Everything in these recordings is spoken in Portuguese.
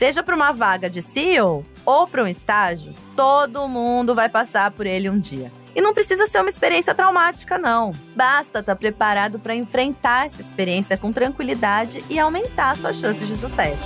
seja para uma vaga de CEO ou para um estágio, todo mundo vai passar por ele um dia. E não precisa ser uma experiência traumática, não. Basta estar tá preparado para enfrentar essa experiência com tranquilidade e aumentar suas chances de sucesso.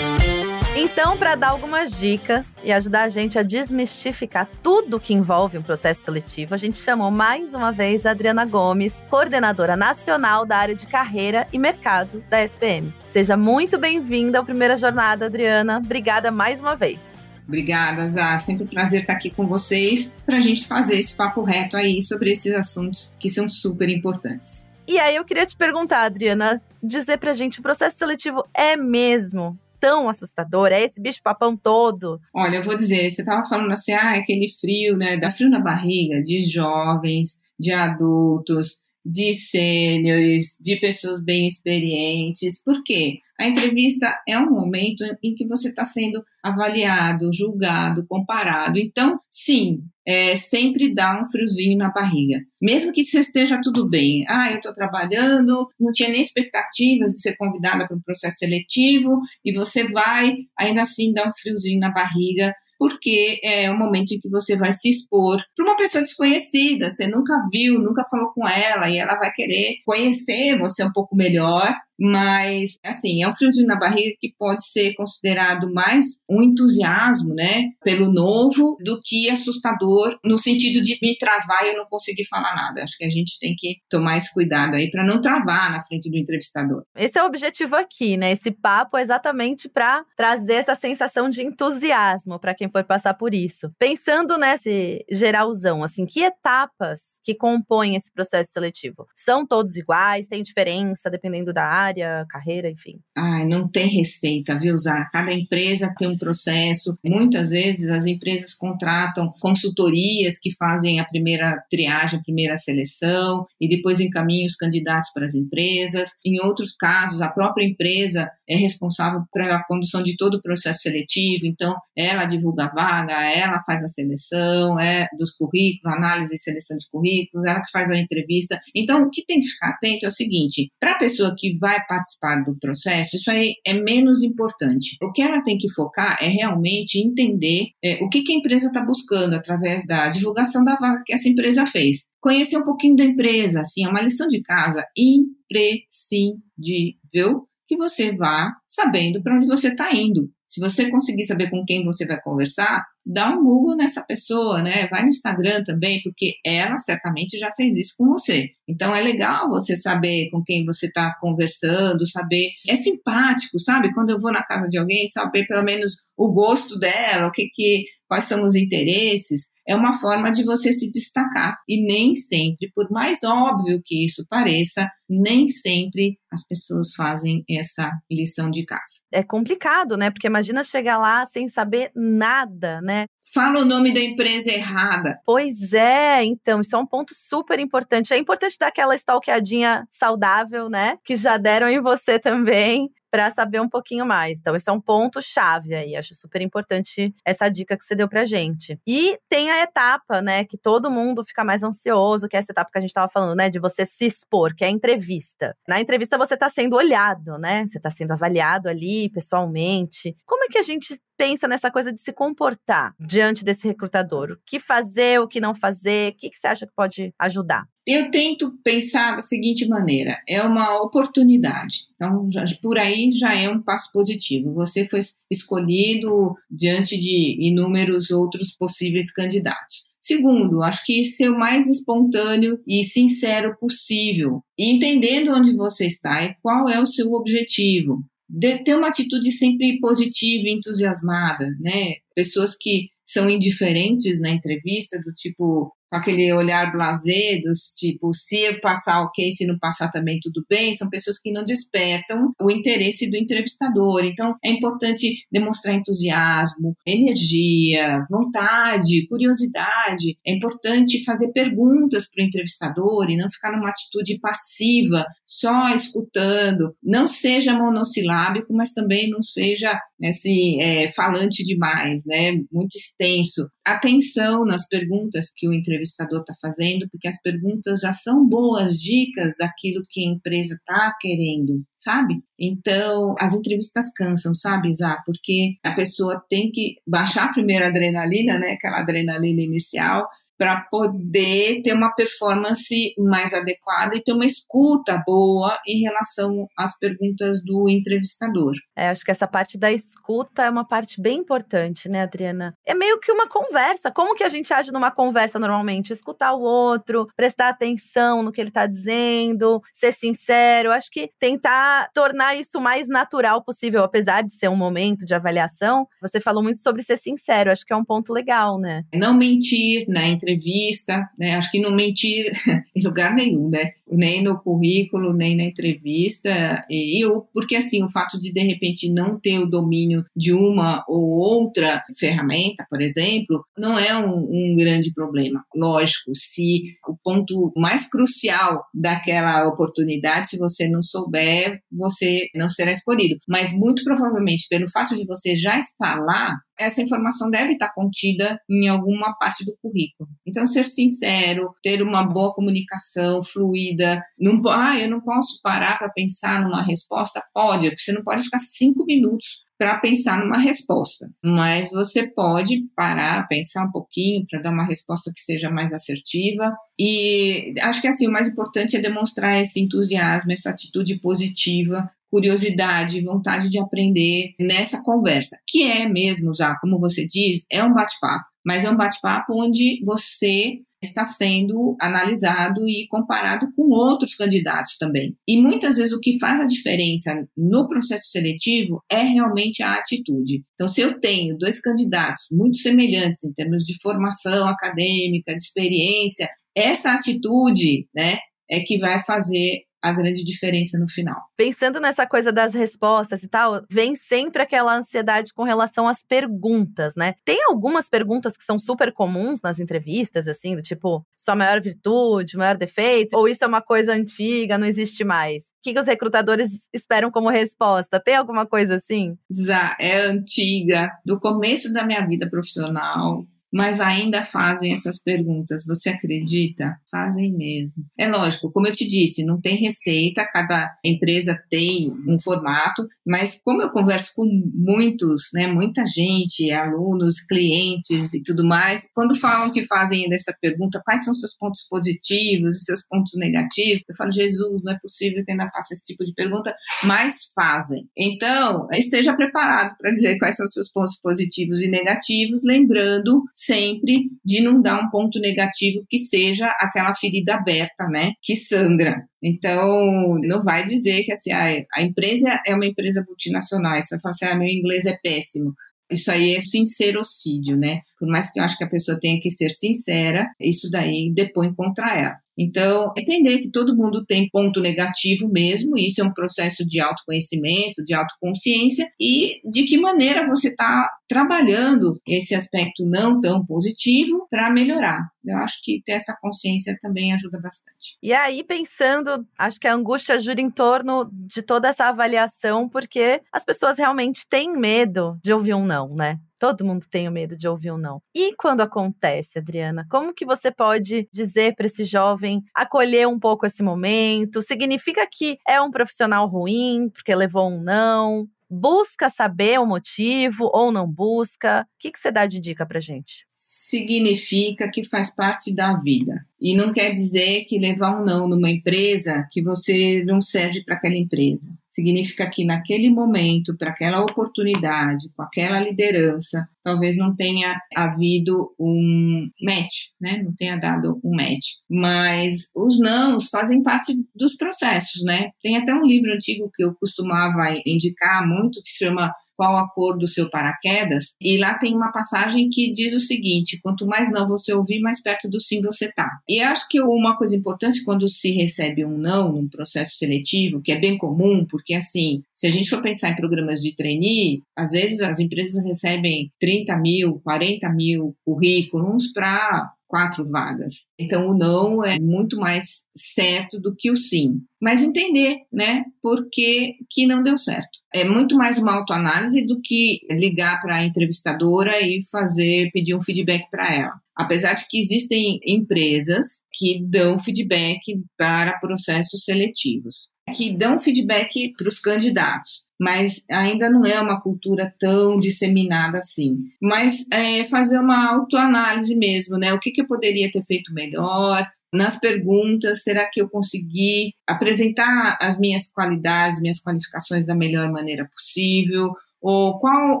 Então, para dar algumas dicas e ajudar a gente a desmistificar tudo que envolve um processo seletivo, a gente chamou mais uma vez a Adriana Gomes, coordenadora nacional da área de carreira e mercado da SPM. Seja muito bem-vinda à primeira jornada, Adriana. Obrigada mais uma vez. Obrigada, Zá. Sempre um prazer estar aqui com vocês para a gente fazer esse papo reto aí sobre esses assuntos que são super importantes. E aí eu queria te perguntar, Adriana, dizer pra gente, o processo seletivo é mesmo tão assustador? É esse bicho-papão todo? Olha, eu vou dizer, você estava falando assim, ah, aquele frio, né? Dá frio na barriga de jovens, de adultos, de sêniores, de pessoas bem experientes. Por quê? A entrevista é um momento em que você está sendo avaliado, julgado, comparado. Então, sim, é, sempre dá um friozinho na barriga. Mesmo que você esteja tudo bem. Ah, eu estou trabalhando, não tinha nem expectativas de ser convidada para um processo seletivo, e você vai, ainda assim dá um friozinho na barriga, porque é um momento em que você vai se expor para uma pessoa desconhecida, você nunca viu, nunca falou com ela, e ela vai querer conhecer você um pouco melhor mas assim, é um friozinho na barriga que pode ser considerado mais um entusiasmo, né, pelo novo do que assustador no sentido de me travar e eu não conseguir falar nada. Acho que a gente tem que tomar esse cuidado aí para não travar na frente do entrevistador. Esse é o objetivo aqui, né? Esse papo é exatamente para trazer essa sensação de entusiasmo para quem for passar por isso. Pensando nesse geralzão, assim, que etapas que compõem esse processo seletivo? São todos iguais? Tem diferença dependendo da área, carreira, enfim? Ah, não tem receita, viu, Zá? Cada empresa tem um processo. Muitas vezes as empresas contratam consultorias que fazem a primeira triagem, a primeira seleção e depois encaminham os candidatos para as empresas. Em outros casos, a própria empresa é responsável pela condução de todo o processo seletivo, então ela divulga a vaga, ela faz a seleção, é dos currículos, análise e seleção de currículos, ela que faz a entrevista. Então, o que tem que ficar atento é o seguinte: para a pessoa que vai participar do processo, isso aí é menos importante. O que ela tem que focar é realmente entender é, o que, que a empresa está buscando através da divulgação da vaga que essa empresa fez. Conhecer um pouquinho da empresa, assim, é uma lição de casa imprescindível que você vá sabendo para onde você está indo. Se você conseguir saber com quem você vai conversar, dá um Google nessa pessoa, né? Vai no Instagram também, porque ela certamente já fez isso com você. Então é legal você saber com quem você está conversando, saber. É simpático, sabe? Quando eu vou na casa de alguém, saber pelo menos o gosto dela, o que que quais são os interesses, é uma forma de você se destacar. E nem sempre, por mais óbvio que isso pareça, nem sempre as pessoas fazem essa lição de casa. É complicado, né? Porque imagina chegar lá sem saber nada, né? Fala o nome da empresa errada. Pois é, então, isso é um ponto super importante. É importante dar aquela stalkeadinha saudável, né? Que já deram em você também para saber um pouquinho mais. Então, esse é um ponto chave aí. Acho super importante essa dica que você deu pra gente. E tem a etapa, né, que todo mundo fica mais ansioso, que é essa etapa que a gente estava falando, né, de você se expor, que é a entrevista. Na entrevista você está sendo olhado, né? Você está sendo avaliado ali pessoalmente. Como é que a gente pensa nessa coisa de se comportar diante desse recrutador? O que fazer, o que não fazer? O que, que você acha que pode ajudar? Eu tento pensar da seguinte maneira: é uma oportunidade. Então, já, por aí já é um passo positivo. Você foi escolhido diante de inúmeros outros possíveis candidatos. Segundo, acho que ser o mais espontâneo e sincero possível, entendendo onde você está e qual é o seu objetivo. De ter uma atitude sempre positiva entusiasmada, né? Pessoas que são indiferentes na entrevista, do tipo, com aquele olhar blasé, dos tipo, se passar ok, se não passar também tudo bem, são pessoas que não despertam o interesse do entrevistador. Então, é importante demonstrar entusiasmo, energia, vontade, curiosidade. É importante fazer perguntas para o entrevistador e não ficar numa atitude passiva, só escutando. Não seja monossilábico, mas também não seja assim, é, falante demais, né? Muito extenso. Atenção nas perguntas que o entrevistador está fazendo, porque as perguntas já são boas dicas daquilo que a empresa está querendo, sabe? Então, as entrevistas cansam, sabe, Isa? Porque a pessoa tem que baixar primeiro a adrenalina, né? Aquela adrenalina inicial, para poder ter uma performance mais adequada e ter uma escuta boa em relação às perguntas do entrevistador. É, acho que essa parte da escuta é uma parte bem importante, né, Adriana? É meio que uma conversa. Como que a gente age numa conversa normalmente? Escutar o outro, prestar atenção no que ele está dizendo, ser sincero. Acho que tentar tornar isso o mais natural possível, apesar de ser um momento de avaliação. Você falou muito sobre ser sincero, acho que é um ponto legal, né? Não mentir né? Entrevista, né? Acho que não mentir em lugar nenhum, né? Nem no currículo, nem na entrevista. E eu, porque assim, o fato de de repente não ter o domínio de uma ou outra ferramenta, por exemplo, não é um, um grande problema. Lógico, se o ponto mais crucial daquela oportunidade, se você não souber, você não será escolhido. Mas muito provavelmente, pelo fato de você já estar lá, essa informação deve estar contida em alguma parte do currículo. Então, ser sincero, ter uma boa comunicação fluida, não, ah, eu não posso parar para pensar numa resposta? Pode, você não pode ficar cinco minutos para pensar numa resposta, mas você pode parar, pensar um pouquinho para dar uma resposta que seja mais assertiva. E acho que assim o mais importante é demonstrar esse entusiasmo, essa atitude positiva curiosidade, vontade de aprender nessa conversa, que é mesmo, já como você diz, é um bate-papo, mas é um bate-papo onde você está sendo analisado e comparado com outros candidatos também. E muitas vezes o que faz a diferença no processo seletivo é realmente a atitude. Então, se eu tenho dois candidatos muito semelhantes em termos de formação acadêmica, de experiência, essa atitude, né, é que vai fazer a grande diferença no final. Pensando nessa coisa das respostas e tal, vem sempre aquela ansiedade com relação às perguntas, né? Tem algumas perguntas que são super comuns nas entrevistas, assim, do tipo, sua maior virtude, maior defeito, ou isso é uma coisa antiga, não existe mais. O que, que os recrutadores esperam como resposta? Tem alguma coisa assim? Já é antiga, do começo da minha vida profissional, mas ainda fazem essas perguntas. Você acredita? Fazem mesmo. É lógico, como eu te disse, não tem receita, cada empresa tem um formato, mas como eu converso com muitos, né, muita gente, alunos, clientes e tudo mais, quando falam que fazem essa pergunta, quais são seus pontos positivos e seus pontos negativos, eu falo, Jesus, não é possível que ainda faça esse tipo de pergunta, mas fazem. Então, esteja preparado para dizer quais são seus pontos positivos e negativos, lembrando sempre de não dar um ponto negativo que seja aquela ferida aberta, né? Que sangra. Então, não vai dizer que assim, a, a empresa é uma empresa multinacional, você fala assim, ah, meu inglês é péssimo. Isso aí é sincerocídio, né? Por mais que eu acho que a pessoa tenha que ser sincera, isso daí depõe contra ela. Então, entender que todo mundo tem ponto negativo mesmo, isso é um processo de autoconhecimento, de autoconsciência, e de que maneira você está trabalhando esse aspecto não tão positivo para melhorar. Eu acho que ter essa consciência também ajuda bastante. E aí, pensando, acho que a angústia gira em torno de toda essa avaliação, porque as pessoas realmente têm medo de ouvir um não, né? Todo mundo tem o medo de ouvir um não. E quando acontece, Adriana, como que você pode dizer para esse jovem acolher um pouco esse momento? Significa que é um profissional ruim porque levou um não? Busca saber o motivo ou não busca? O que, que você dá de dica para gente? significa que faz parte da vida. E não quer dizer que levar um não numa empresa que você não serve para aquela empresa. Significa que naquele momento, para aquela oportunidade, com aquela liderança, talvez não tenha havido um match, né? Não tenha dado um match. Mas os nãos fazem parte dos processos, né? Tem até um livro antigo que eu costumava indicar muito que se chama qual a cor do seu paraquedas, e lá tem uma passagem que diz o seguinte: quanto mais não você ouvir, mais perto do sim você tá. E acho que uma coisa importante quando se recebe um não num processo seletivo, que é bem comum, porque assim, se a gente for pensar em programas de trainee, às vezes as empresas recebem 30 mil, 40 mil currículos para quatro vagas. Então, o não é muito mais certo do que o sim. Mas entender, né, por que, que não deu certo. É muito mais uma autoanálise do que ligar para a entrevistadora e fazer, pedir um feedback para ela. Apesar de que existem empresas que dão feedback para processos seletivos, que dão feedback para os candidatos mas ainda não é uma cultura tão disseminada assim. Mas é fazer uma autoanálise mesmo, né? O que, que eu poderia ter feito melhor? Nas perguntas, será que eu consegui apresentar as minhas qualidades, minhas qualificações da melhor maneira possível? Ou qual,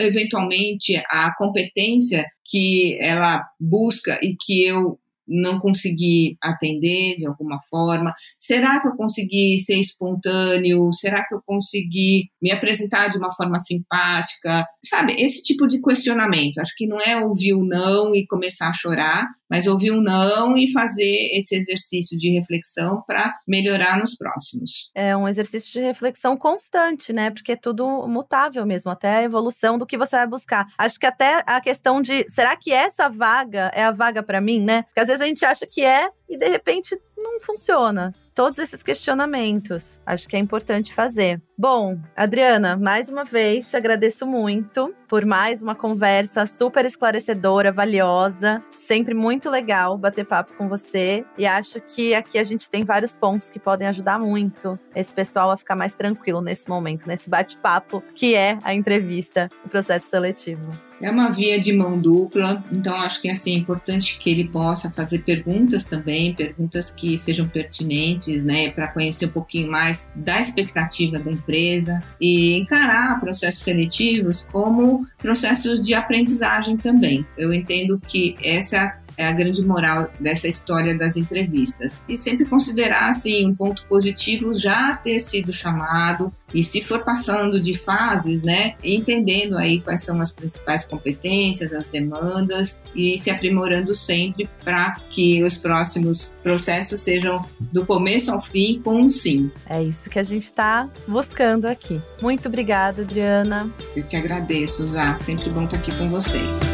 eventualmente, a competência que ela busca e que eu não consegui atender de alguma forma? Será que eu consegui ser espontâneo? Será que eu consegui me apresentar de uma forma simpática? Sabe, esse tipo de questionamento. Acho que não é ouvir o não e começar a chorar, mas ouvir um não e fazer esse exercício de reflexão para melhorar nos próximos. É um exercício de reflexão constante, né? Porque é tudo mutável mesmo, até a evolução do que você vai buscar. Acho que até a questão de será que essa vaga é a vaga para mim, né? Porque às vezes a gente acha que é e de repente não funciona. Todos esses questionamentos, acho que é importante fazer. Bom, Adriana, mais uma vez te agradeço muito por mais uma conversa super esclarecedora, valiosa. Sempre muito legal bater papo com você. E acho que aqui a gente tem vários pontos que podem ajudar muito esse pessoal a ficar mais tranquilo nesse momento, nesse bate-papo que é a entrevista, o processo seletivo. É uma via de mão dupla, então acho que assim, é importante que ele possa fazer perguntas também, perguntas que sejam pertinentes, né, para conhecer um pouquinho mais da expectativa da empresa e encarar processos seletivos como processos de aprendizagem também. Eu entendo que essa é a grande moral dessa história das entrevistas. E sempre considerar, assim, um ponto positivo já ter sido chamado, e se for passando de fases, né, entendendo aí quais são as principais competências, as demandas e se aprimorando sempre para que os próximos processos sejam do começo ao fim com um sim. É isso que a gente está buscando aqui. Muito obrigada, Adriana. Eu que agradeço, Zá. Sempre bom estar aqui com vocês.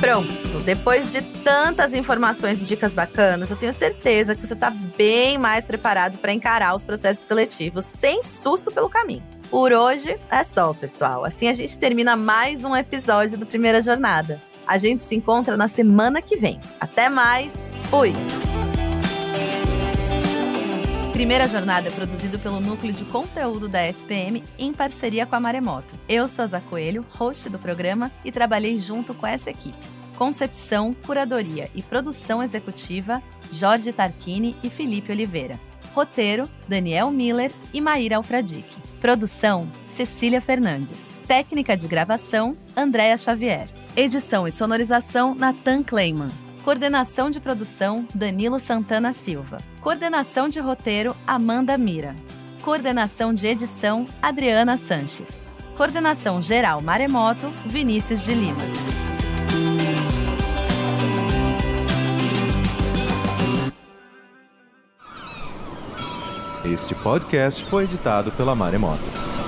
Pronto, depois de tantas informações e dicas bacanas, eu tenho certeza que você está bem mais preparado para encarar os processos seletivos sem susto pelo caminho. Por hoje é só, pessoal. Assim a gente termina mais um episódio do Primeira Jornada. A gente se encontra na semana que vem. Até mais. Fui! Primeira Jornada é produzido pelo Núcleo de Conteúdo da SPM em parceria com a Maremoto. Eu sou a Zá Coelho, host do programa, e trabalhei junto com essa equipe. Concepção, curadoria e produção executiva, Jorge Tarquini e Felipe Oliveira. Roteiro, Daniel Miller e Maíra Alfradique. Produção, Cecília Fernandes. Técnica de gravação, Andréa Xavier. Edição e sonorização, Nathan Kleiman. Coordenação de produção, Danilo Santana Silva. Coordenação de roteiro, Amanda Mira. Coordenação de edição, Adriana Sanches. Coordenação geral Maremoto, Vinícius de Lima. Este podcast foi editado pela Maremoto.